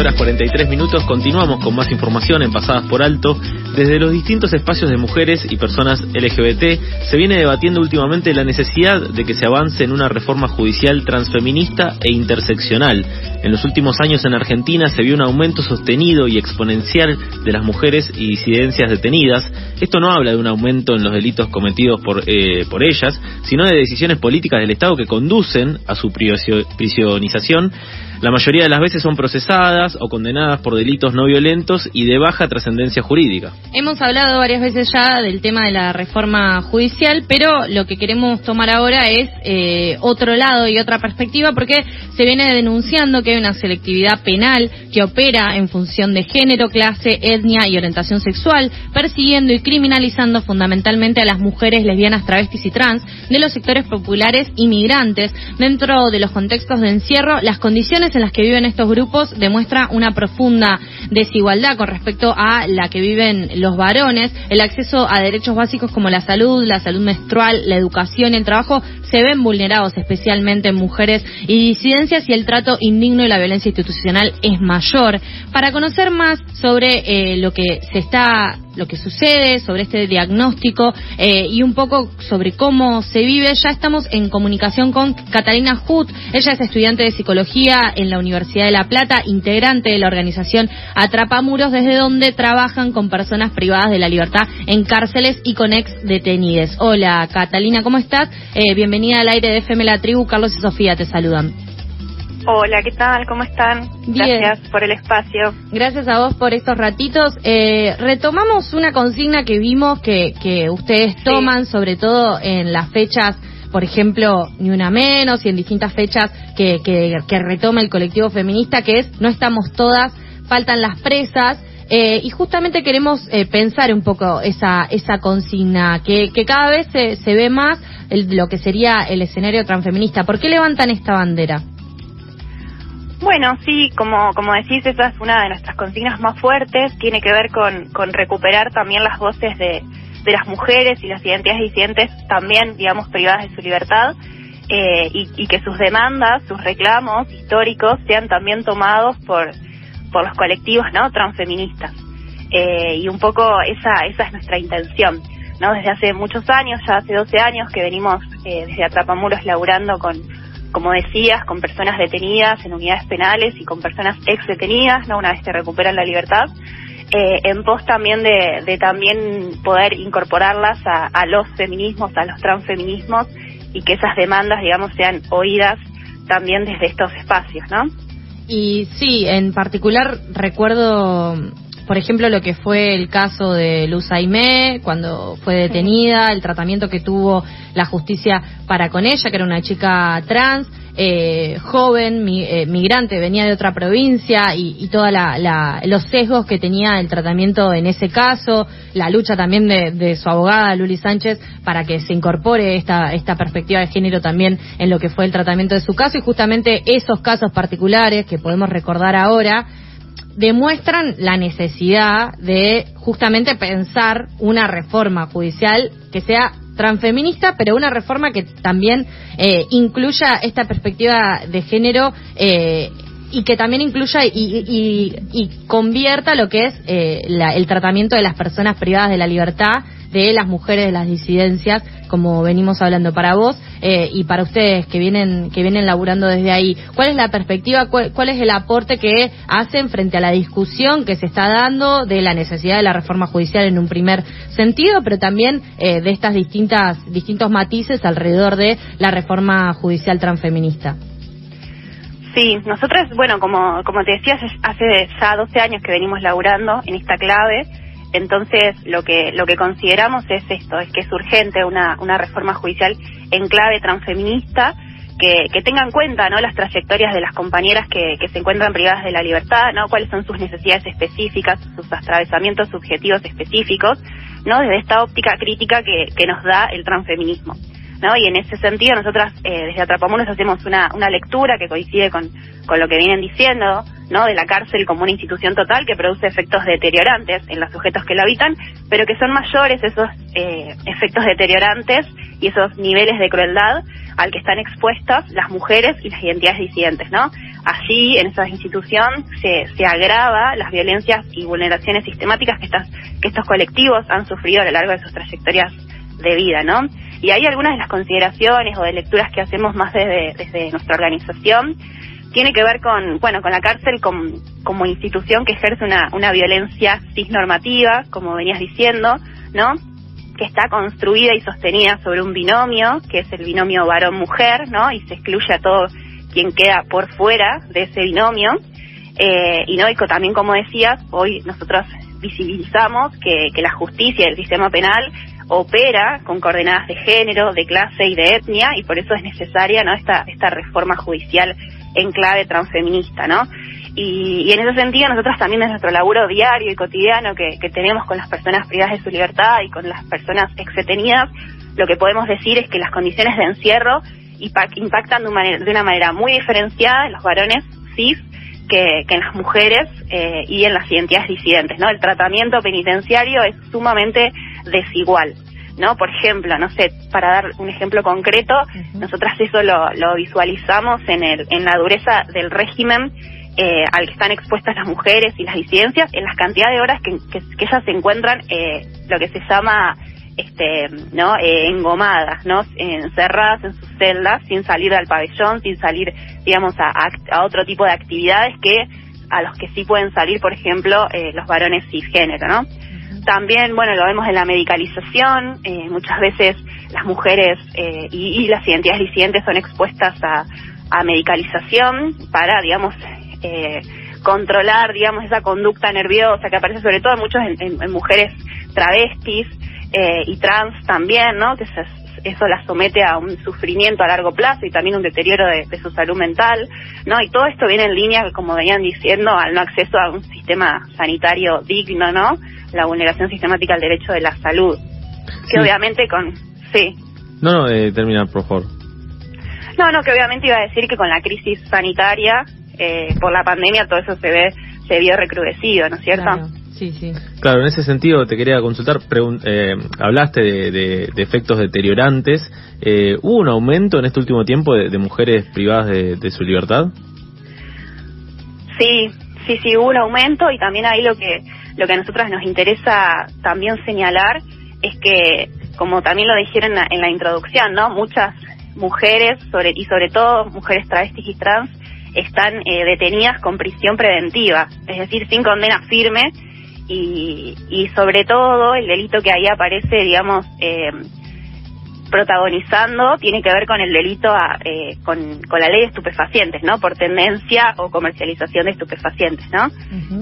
horas 43 minutos continuamos con más información en Pasadas por Alto. Desde los distintos espacios de mujeres y personas LGBT se viene debatiendo últimamente la necesidad de que se avance en una reforma judicial transfeminista e interseccional. En los últimos años en Argentina se vio un aumento sostenido y exponencial de las mujeres y disidencias detenidas. Esto no habla de un aumento en los delitos cometidos por, eh, por ellas, sino de decisiones políticas del Estado que conducen a su prisionización la mayoría de las veces son procesadas o condenadas por delitos no violentos y de baja trascendencia jurídica. Hemos hablado varias veces ya del tema de la reforma judicial, pero lo que queremos tomar ahora es eh, otro lado y otra perspectiva, porque se viene denunciando que hay una selectividad penal que opera en función de género, clase, etnia y orientación sexual, persiguiendo y criminalizando fundamentalmente a las mujeres lesbianas, travestis y trans de los sectores populares y migrantes. Dentro de los contextos de encierro, las condiciones en las que viven estos grupos una profunda desigualdad con respecto a la que viven los varones. El acceso a derechos básicos como la salud, la salud menstrual, la educación el trabajo se ven vulnerados, especialmente en mujeres y disidencias, y el trato indigno y la violencia institucional es mayor. Para conocer más sobre eh, lo que se está lo que sucede, sobre este diagnóstico eh, y un poco sobre cómo se vive. Ya estamos en comunicación con Catalina Hut. Ella es estudiante de psicología en la Universidad de La Plata, integrante de la organización Atrapamuros, desde donde trabajan con personas privadas de la libertad en cárceles y con ex detenides. Hola, Catalina, ¿cómo estás? Eh, al aire de FM La Tribu. Carlos y Sofía te saludan. Hola, ¿qué tal? ¿Cómo están? Gracias por el espacio. Gracias a vos por estos ratitos. Eh, retomamos una consigna que vimos que, que ustedes toman, sobre todo en las fechas, por ejemplo, Ni Una Menos y en distintas fechas que, que, que retoma el colectivo feminista, que es No estamos todas, faltan las presas. Eh, y justamente queremos eh, pensar un poco esa, esa consigna, que, cada vez se, se ve más el, lo que sería el escenario transfeminista. ¿Por qué levantan esta bandera? Bueno, sí, como, como decís, esa es una de nuestras consignas más fuertes, tiene que ver con, con recuperar también las voces de, de las mujeres y las identidades disidentes también, digamos, privadas de su libertad, eh, y, que sus demandas, sus reclamos históricos sean también tomados por, por los colectivos no transfeministas. Eh, y un poco esa, esa es nuestra intención. ¿no? Desde hace muchos años, ya hace 12 años que venimos eh, desde Atrapamuros laburando con como decías, con personas detenidas en unidades penales y con personas ex detenidas, ¿no? una vez que recuperan la libertad, eh, en pos también de, de también poder incorporarlas a, a, los feminismos, a los transfeminismos y que esas demandas, digamos, sean oídas también desde estos espacios, ¿no? Y sí, en particular recuerdo por ejemplo, lo que fue el caso de Luz Aimé, cuando fue detenida, el tratamiento que tuvo la justicia para con ella, que era una chica trans, eh, joven, mi, eh, migrante, venía de otra provincia y, y todos la, los sesgos que tenía el tratamiento en ese caso, la lucha también de, de, su abogada, Luli Sánchez, para que se incorpore esta, esta perspectiva de género también en lo que fue el tratamiento de su caso. Y justamente esos casos particulares que podemos recordar ahora, demuestran la necesidad de justamente pensar una reforma judicial que sea transfeminista, pero una reforma que también eh, incluya esta perspectiva de género eh, y que también incluya y, y, y convierta lo que es eh, la, el tratamiento de las personas privadas de la libertad de las mujeres de las disidencias, como venimos hablando para vos eh, y para ustedes que vienen que vienen laburando desde ahí. ¿Cuál es la perspectiva, cuál, cuál, es el aporte que hacen frente a la discusión que se está dando de la necesidad de la reforma judicial en un primer sentido, pero también eh, de estas distintas distintos matices alrededor de la reforma judicial transfeminista? Sí, nosotros, bueno, como, como te decías, hace ya 12 años que venimos laburando en esta clave entonces, lo que, lo que consideramos es esto, es que es urgente una, una reforma judicial en clave transfeminista, que, que tenga en cuenta ¿no? las trayectorias de las compañeras que, que se encuentran privadas de la libertad, ¿no? cuáles son sus necesidades específicas, sus atravesamientos subjetivos específicos, ¿no? desde esta óptica crítica que, que nos da el transfeminismo. ¿No? Y en ese sentido nosotras eh, desde Atrapamuros hacemos una, una lectura que coincide con, con lo que vienen diciendo, ¿no? De la cárcel como una institución total que produce efectos deteriorantes en los sujetos que la habitan, pero que son mayores esos eh, efectos deteriorantes y esos niveles de crueldad al que están expuestas las mujeres y las identidades disidentes, ¿no? Allí, en esa institución, se, se agrava las violencias y vulneraciones sistemáticas que, estas, que estos colectivos han sufrido a lo largo de sus trayectorias de vida, ¿no? Y hay algunas de las consideraciones o de lecturas que hacemos más desde, nuestra organización tiene que ver con, bueno, con la cárcel como, como institución que ejerce una, una violencia cisnormativa, como venías diciendo, ¿no? Que está construida y sostenida sobre un binomio, que es el binomio varón-mujer, ¿no? Y se excluye a todo quien queda por fuera de ese binomio. Eh, y no, y también como decías, hoy nosotros visibilizamos que, que la justicia y el sistema penal opera con coordenadas de género, de clase y de etnia, y por eso es necesaria ¿no? esta, esta reforma judicial en clave transfeminista, ¿no? Y, y, en ese sentido nosotros también en nuestro laburo diario y cotidiano que, que tenemos con las personas privadas de su libertad y con las personas exetenidas, lo que podemos decir es que las condiciones de encierro impactan de una manera, de una manera muy diferenciada en los varones cis que, que en las mujeres eh, y en las identidades disidentes, ¿no? El tratamiento penitenciario es sumamente desigual. ¿no? Por ejemplo, no sé, para dar un ejemplo concreto, nosotras eso lo, lo, visualizamos en, el, en la dureza del régimen eh, al que están expuestas las mujeres y las disidencias, en las cantidad de horas que, que, ellas se encuentran eh, lo que se llama este no eh, engomadas no encerradas en sus celdas sin salir del pabellón sin salir digamos a, a, otro tipo de actividades que a los que sí pueden salir por ejemplo eh, los varones cisgénero no también, bueno, lo vemos en la medicalización, eh, muchas veces las mujeres eh, y, y, las identidades disidentes son expuestas a, a medicalización para, digamos, eh, controlar, digamos, esa conducta nerviosa que aparece sobre todo muchos en, en, en mujeres travestis eh, y trans también, ¿no? Que se, eso las somete a un sufrimiento a largo plazo y también un deterioro de, de, su salud mental, ¿no? Y todo esto viene en línea, como venían diciendo, al no acceso a un sistema sanitario digno, ¿no? La vulneración sistemática al derecho de la salud. Que Sí. obviamente con... Sí. No, no, eh, termina, por favor. No, no, que obviamente iba a decir que con la crisis sanitaria, eh, por la pandemia, todo eso se ve, se vio recrudecido, ¿no es cierto? Claro. Sí, sí. Claro, en ese sentido te quería consultar, eh, hablaste de, de- de efectos deteriorantes. Eh, ¿Hubo un aumento en este último tiempo de, de mujeres privadas de, de su libertad? Sí, sí, sí, hubo un aumento y también ahí lo que lo que a nosotras nos interesa también señalar es que, como también lo dijeron en la, en la introducción, ¿no? Muchas mujeres, sobre y sobre todo mujeres travestis y trans, están eh, detenidas con prisión preventiva, es decir, sin condena firme y, y sobre todo el delito que ahí aparece, digamos, eh, protagonizando tiene que ver con el delito a, eh, con, con la ley de estupefacientes, ¿no? Por tendencia o comercialización de estupefacientes, ¿no?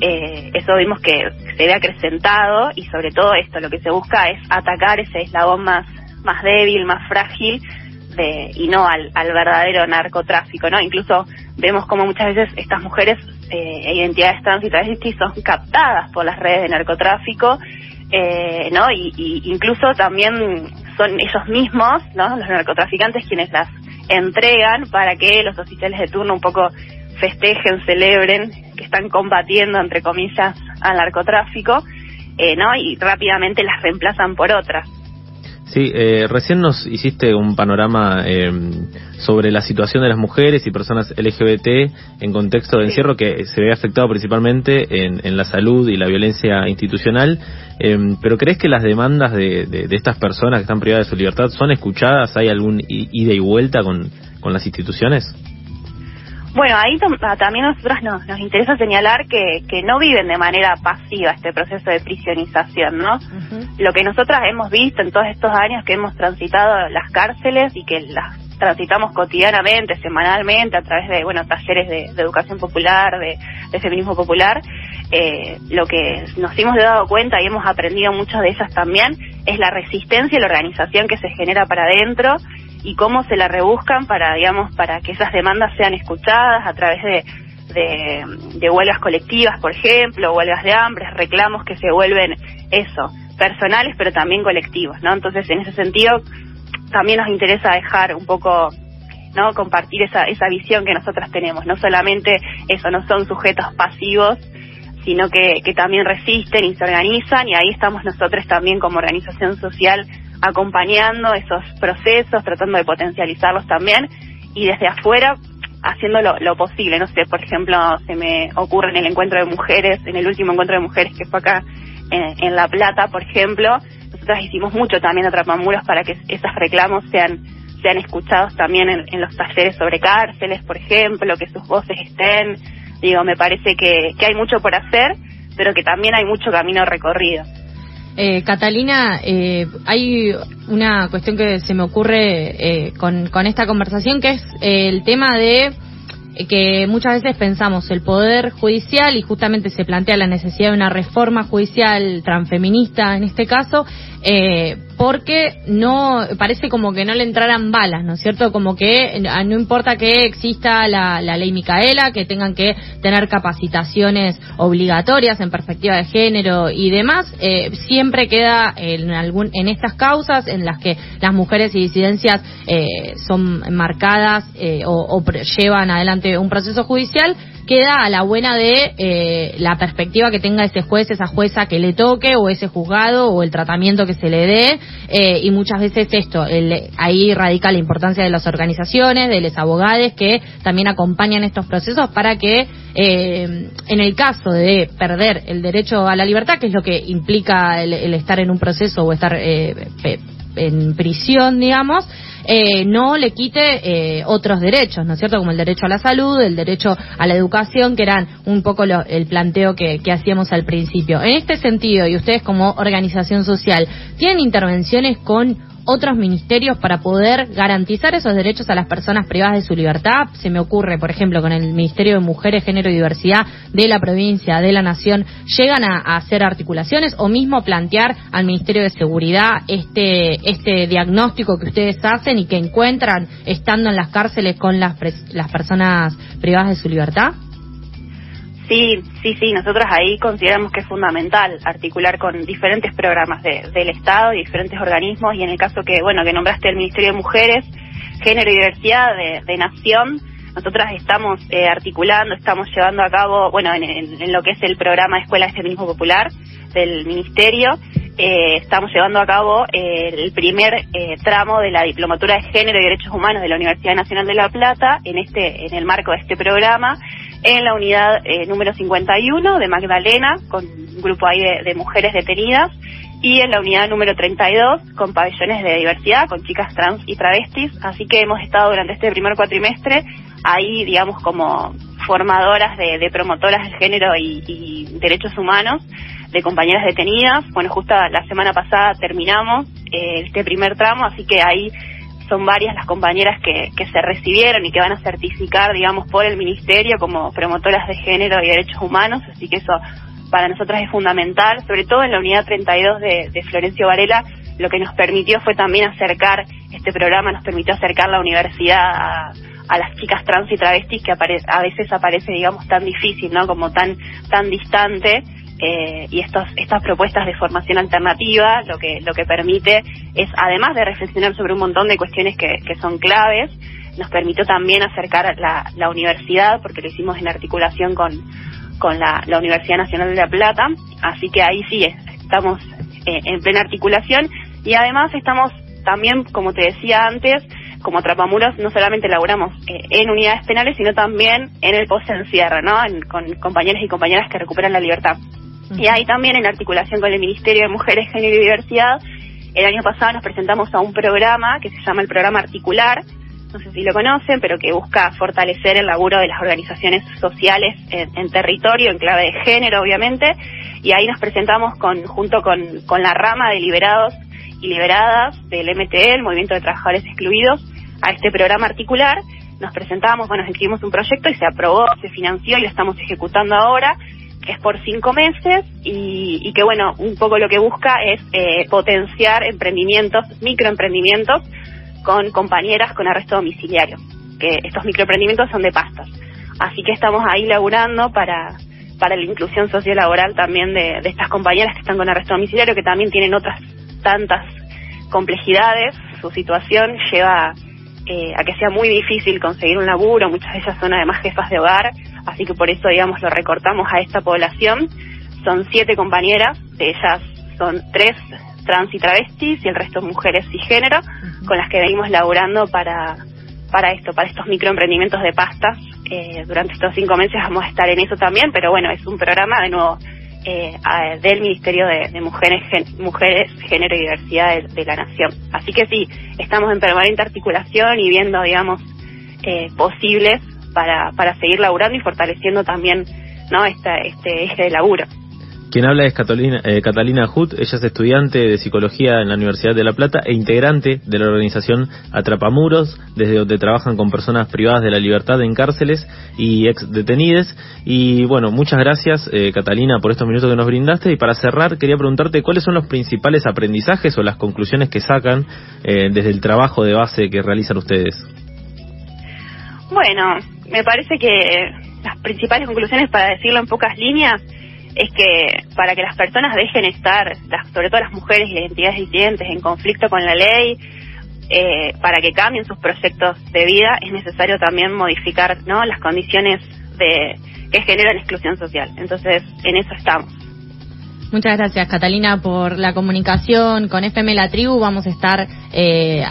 Eh, eso vimos que se ve acrecentado y sobre todo esto lo que se busca es atacar ese eslabón más, más débil, más frágil de, y no al, al verdadero narcotráfico, ¿no? Incluso vemos como muchas veces estas mujeres eh, identidades trans y travestis son captadas por las redes de narcotráfico, eh, ¿no? Y, y incluso también son ellos mismos, ¿no? Los narcotraficantes quienes las entregan para que los oficiales de turno un poco festejen, celebren que están combatiendo, entre comillas, al narcotráfico, eh, ¿no? Y rápidamente las reemplazan por otras. Sí, eh, recién nos hiciste un panorama eh, sobre la situación de las mujeres y personas LGBT en contexto de encierro que se ve afectado principalmente en, en la salud y la violencia institucional. Eh, pero ¿crees que las demandas de, de- de estas personas que están privadas de su libertad son escuchadas? ¿Hay algún ida y vuelta con, con las instituciones? Bueno, ahí tam- a- también a nosotros nos, nos interesa señalar que, que no viven de manera pasiva este proceso de prisionización, ¿no? Lo que nosotras hemos visto en todos estos años que hemos transitado las cárceles y que las transitamos cotidianamente, semanalmente, a través de, bueno, talleres de, de educación popular, de, de feminismo popular, eh, lo que nos hemos dado cuenta y hemos aprendido muchas de ellas también es la resistencia y la organización que se genera para adentro y cómo se la rebuscan para, digamos, para que esas demandas sean escuchadas a través de, de, de huelgas colectivas, por ejemplo, huelgas de hambre, reclamos que se vuelven eso, personales pero también colectivos, ¿no? Entonces, en ese sentido, también nos interesa dejar un poco no compartir esa esa visión que nosotras tenemos no solamente eso no son sujetos pasivos sino que, que también resisten y se organizan y ahí estamos nosotros también como organización social acompañando esos procesos tratando de potencializarlos también y desde afuera haciendo lo, posible. No sé, por ejemplo, se me ocurre en el encuentro de mujeres, en el último encuentro de mujeres que fue acá en, La Plata, por ejemplo, nosotras hicimos mucho también a Trapamuros para que esos reclamos sean sean escuchados también en, los talleres sobre cárceles, por ejemplo, que sus voces estén. Digo, me parece que, que hay mucho por hacer, pero que también hay mucho camino recorrido. Eh, Catalina, eh, hay una cuestión que se me ocurre eh, con, con, esta conversación, que es el tema de que muchas veces pensamos el poder judicial y justamente se plantea la necesidad de una reforma judicial transfeminista en este caso, eh, porque no parece como que no le entraran balas, ¿no es cierto? Como que no importa que exista la, ley Micaela, que tengan que tener capacitaciones obligatorias en perspectiva de género y demás, eh, siempre queda en algún en estas causas en las que las mujeres y disidencias eh, son marcadas eh, o llevan adelante un proceso judicial queda a la buena de eh, la perspectiva que tenga ese juez, esa jueza que le toque, o ese juzgado, o el tratamiento que se le dé, eh, y muchas veces esto, el, ahí radica la importancia de las organizaciones, de los abogados que también acompañan estos procesos para que eh, en el caso de perder el derecho a la libertad, que es lo que implica el, estar en un proceso o estar en prisión, digamos, eh, no le quite eh, otros derechos, ¿no es cierto? Como el derecho a la salud, el derecho a la educación, que eran un poco el planteo que, que hacíamos al principio. En este sentido, y ustedes como organización social, ¿tienen intervenciones con otros ministerios para poder garantizar esos derechos a las personas privadas de su libertad. Se me ocurre, por ejemplo, con el Ministerio de Mujeres, Género y Diversidad de la provincia, de la Nación, llegan a, hacer articulaciones o mismo plantear al Ministerio de Seguridad este, este diagnóstico que ustedes hacen y que encuentran estando en las cárceles con las, las personas privadas de su libertad. Sí, sí, sí, nosotros ahí consideramos que es fundamental articular con diferentes programas del Estado y diferentes organismos y en el caso que, bueno, que nombraste el Ministerio de Mujeres, Género y Diversidad de, Nación, nosotras estamos eh, articulando, estamos llevando a cabo, bueno, en, lo que es el programa Escuela de Feminismo Popular del Ministerio, eh, estamos llevando a cabo eh, el primer tramo de la Diplomatura de Género y Derechos Humanos de la Universidad Nacional de La Plata en este en el marco de este programa en la unidad eh, número 51 de Magdalena, con un grupo ahí de, mujeres detenidas, y en la unidad número 32 con pabellones de diversidad, con chicas trans y travestis. Así que hemos estado durante este primer cuatrimestre ahí, digamos, como formadoras de, promotoras del género y, derechos humanos, de compañeras detenidas. Bueno, justo la semana pasada terminamos eh, este primer tramo, así que ahí son varias las compañeras que, que se recibieron y que van a certificar, digamos, por el Ministerio como promotoras de género y derechos humanos, así que eso para nosotras es fundamental, sobre todo en la unidad 32 de, de Florencio Varela, lo que nos permitió fue también acercar, este programa nos permitió acercar la universidad a, a las chicas trans y travestis que a veces aparece, digamos, tan difícil, ¿no? Como tan, tan distante eh, y estos, estas propuestas de formación alternativa lo que, lo que permite es, además de reflexionar sobre un montón de cuestiones que, que son claves, nos permitió también acercar la, la universidad, porque lo hicimos en articulación con, con la, la Universidad Nacional de La Plata, así que ahí sí estamos eh, en plena articulación y además estamos también, como te decía antes, como Trapamuros no solamente elaboramos eh, en unidades penales, sino también en el post-encierro, ¿no? con compañeros y compañeras que recuperan la libertad. Y ahí también, en articulación con el Ministerio de Mujeres, Género y Diversidad, el año pasado nos presentamos a un programa que se llama el Programa Articular, no sé si lo conocen, pero que busca fortalecer el laburo de las organizaciones sociales en, territorio, en clave de género, obviamente, y ahí nos presentamos con, junto con, con la rama de liberados y liberadas del MTE, el Movimiento de Trabajadores Excluidos, a este programa articular. Nos presentamos, bueno, escribimos un proyecto y se aprobó, se financió y lo estamos ejecutando ahora es por cinco meses y, que bueno, un poco lo que busca es eh, potenciar emprendimientos, microemprendimientos con compañeras con arresto domiciliario, que estos microemprendimientos son de pastas. Así que estamos ahí laburando para, para la inclusión sociolaboral también de, de estas compañeras que están con arresto domiciliario, que también tienen otras tantas complejidades su situación lleva eh, a que sea muy difícil conseguir un laburo, muchas de ellas son además jefas de hogar, así que por eso, digamos, lo recortamos a esta población. Son siete compañeras, de ellas son tres trans y travestis y el resto mujeres y género, con las que venimos laburando para, para esto, para estos microemprendimientos de pastas. Eh, durante estos cinco meses vamos a estar en eso también, pero bueno, es un programa de nuevo eh, del Ministerio de, Mujeres, Mujeres, Género y Diversidad de, la Nación. Así que sí, estamos en permanente articulación y viendo, digamos, eh, posibles para, para seguir laburando y fortaleciendo también no esta, este eje de laburo. Quien habla es Catalina, eh, Catalina Hut, ella es estudiante de psicología en la Universidad de La Plata e integrante de la organización Atrapamuros, desde donde trabajan con personas privadas de la libertad en cárceles y ex detenides. Y bueno, muchas gracias eh, Catalina por estos minutos que nos brindaste. Y para cerrar, quería preguntarte cuáles son los principales aprendizajes o las conclusiones que sacan eh, desde el trabajo de base que realizan ustedes. Bueno, me parece que las principales conclusiones, para decirlo en pocas líneas, es que para que las personas dejen estar, sobre todo las mujeres y las entidades disidentes, en conflicto con la ley, eh, para que cambien sus proyectos de vida, es necesario también modificar ¿no? las condiciones de que generan exclusión social. Entonces, en eso estamos. Muchas gracias, Catalina, por la comunicación con FM La Tribu. Vamos a estar eh,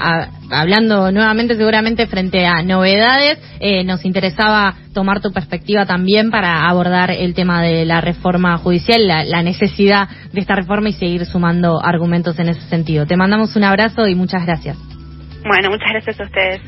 hablando nuevamente, seguramente, frente a novedades. Eh, nos interesaba tomar tu perspectiva también para abordar el tema de la reforma judicial, la necesidad de esta reforma y seguir sumando argumentos en ese sentido. Te mandamos un abrazo y muchas gracias. Bueno, muchas gracias a ustedes.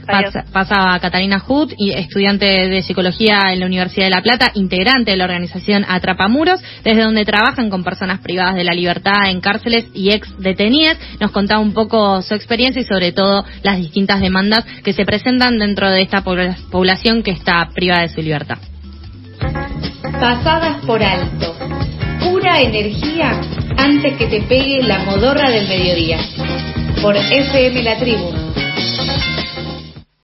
Pasa, Catalina Hut, estudiante de psicología en la Universidad de La Plata, integrante de la organización Atrapamuros, desde donde trabajan con personas privadas de la libertad en cárceles y ex detenidas. Nos contaba un poco su experiencia y sobre todo las distintas demandas que se presentan dentro de esta población que está privada de su libertad. Pasadas por alto. Pura energía antes que te pegue la modorra del mediodía. Por FM La Tribu Thank you.